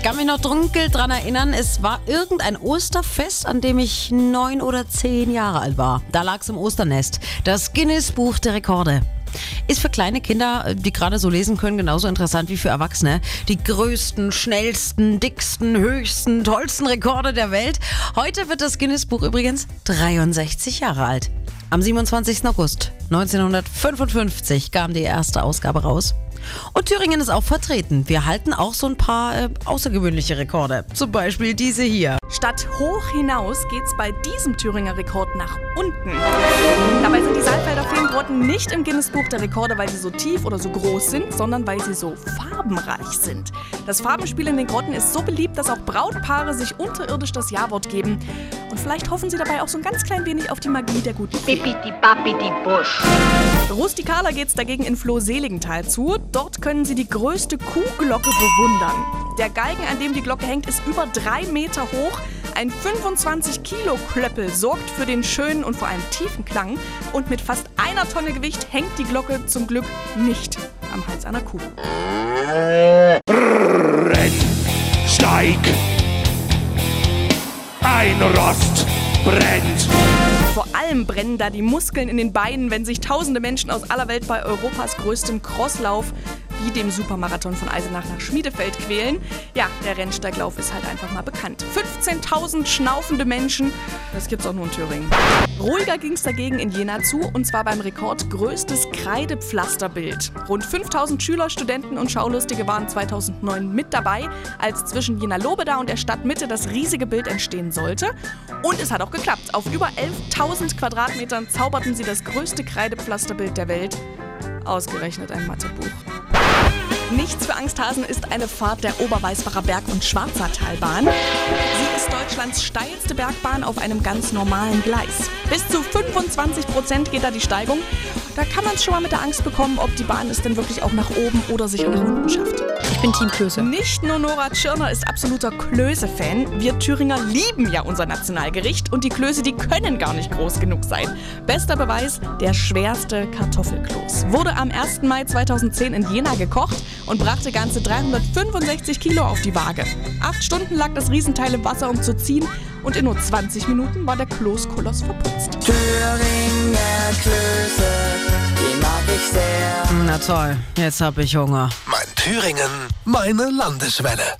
Ich kann mich noch dunkel dran erinnern, es war irgendein Osterfest, an dem ich neun oder zehn Jahre alt war. Da lag es im Osternest. Das Guinness Buch der Rekorde. Ist für kleine Kinder, die gerade so lesen können, genauso interessant wie für Erwachsene. Die größten, schnellsten, dicksten, höchsten, tollsten Rekorde der Welt. Heute wird das Guinness Buch übrigens 63 Jahre alt. Am 27. August 1955 kam die erste Ausgabe raus. Und Thüringen ist auch vertreten. Wir halten auch so ein paar äh, außergewöhnliche Rekorde. Zum Beispiel diese hier. Statt hoch hinaus geht's bei diesem Thüringer Rekord nach unten. Dabei sind die Saalfelder Feengrotten nicht im Guinness-Buch der Rekorde, weil sie so tief oder so groß sind, sondern weil sie so farbenreich sind. Das Farbenspiel in den Grotten ist so beliebt, dass auch Brautpaare sich unterirdisch das Ja-Wort geben. Und vielleicht hoffen sie dabei auch so ein ganz klein wenig auf die Magie der guten Fee. Bipidi Babidi Busch. Rustikaler geht's dagegen in Floh-Seligenthal zu. Dort können Sie die größte Kuhglocke bewundern. Der Galgen, an dem die Glocke hängt, ist über drei Meter hoch. Ein 25 Kilo Klöppel sorgt für den schönen und vor allem tiefen Klang. Und mit fast einer Tonne Gewicht hängt die Glocke zum Glück nicht am Hals einer Kuh. Renn, steig, ein Rost brennt. Vor allem brennen da die Muskeln in den Beinen, wenn sich tausende Menschen aus aller Welt bei Europas größtem Crosslauf wie dem Supermarathon von Eisenach nach Schmiedefeld quälen. Ja, der Rennsteiglauf ist halt einfach mal bekannt. 15.000 schnaufende Menschen, das gibt's auch nur in Thüringen. Ruhiger ging's dagegen in Jena zu, und zwar beim Rekord größtes Kreidepflasterbild. Rund 5.000 Schüler, Studenten und Schaulustige waren 2009 mit dabei, als zwischen Jena Lobeda und der Stadtmitte das riesige Bild entstehen sollte. Und es hat auch geklappt. Auf über 11.000 Quadratmetern zauberten sie das größte Kreidepflasterbild der Welt. Ausgerechnet ein Mathebuch. Nichts für Angsthasen ist eine Fahrt der Oberweißbacher Berg- und Schwarzertalbahn. Sie ist Deutschlands steilste Bergbahn auf einem ganz normalen Gleis. Bis zu 25 Prozent geht da die Steigung. Da kann man es schon mal mit der Angst bekommen, ob die Bahn es denn wirklich auch nach oben oder sicher nach unten schafft. Ich bin Team Klöße. Nicht nur Nora Tschirner ist absoluter Klöße-Fan. Wir Thüringer lieben ja unser Nationalgericht und die Klöße, die können gar nicht groß genug sein. Bester Beweis, der schwerste Kartoffelkloß. Wurde am 1. Mai 2010 in Jena gekocht und brachte ganze 365 Kilo auf die Waage. Acht Stunden lag das Riesenteil im Wasser, um zu ziehen und in nur 20 Minuten war der Kloßkoloss verputzt. Thüringer Klöße, sehr. Na toll, jetzt hab ich Hunger. Mein Thüringen, meine Landeswelle.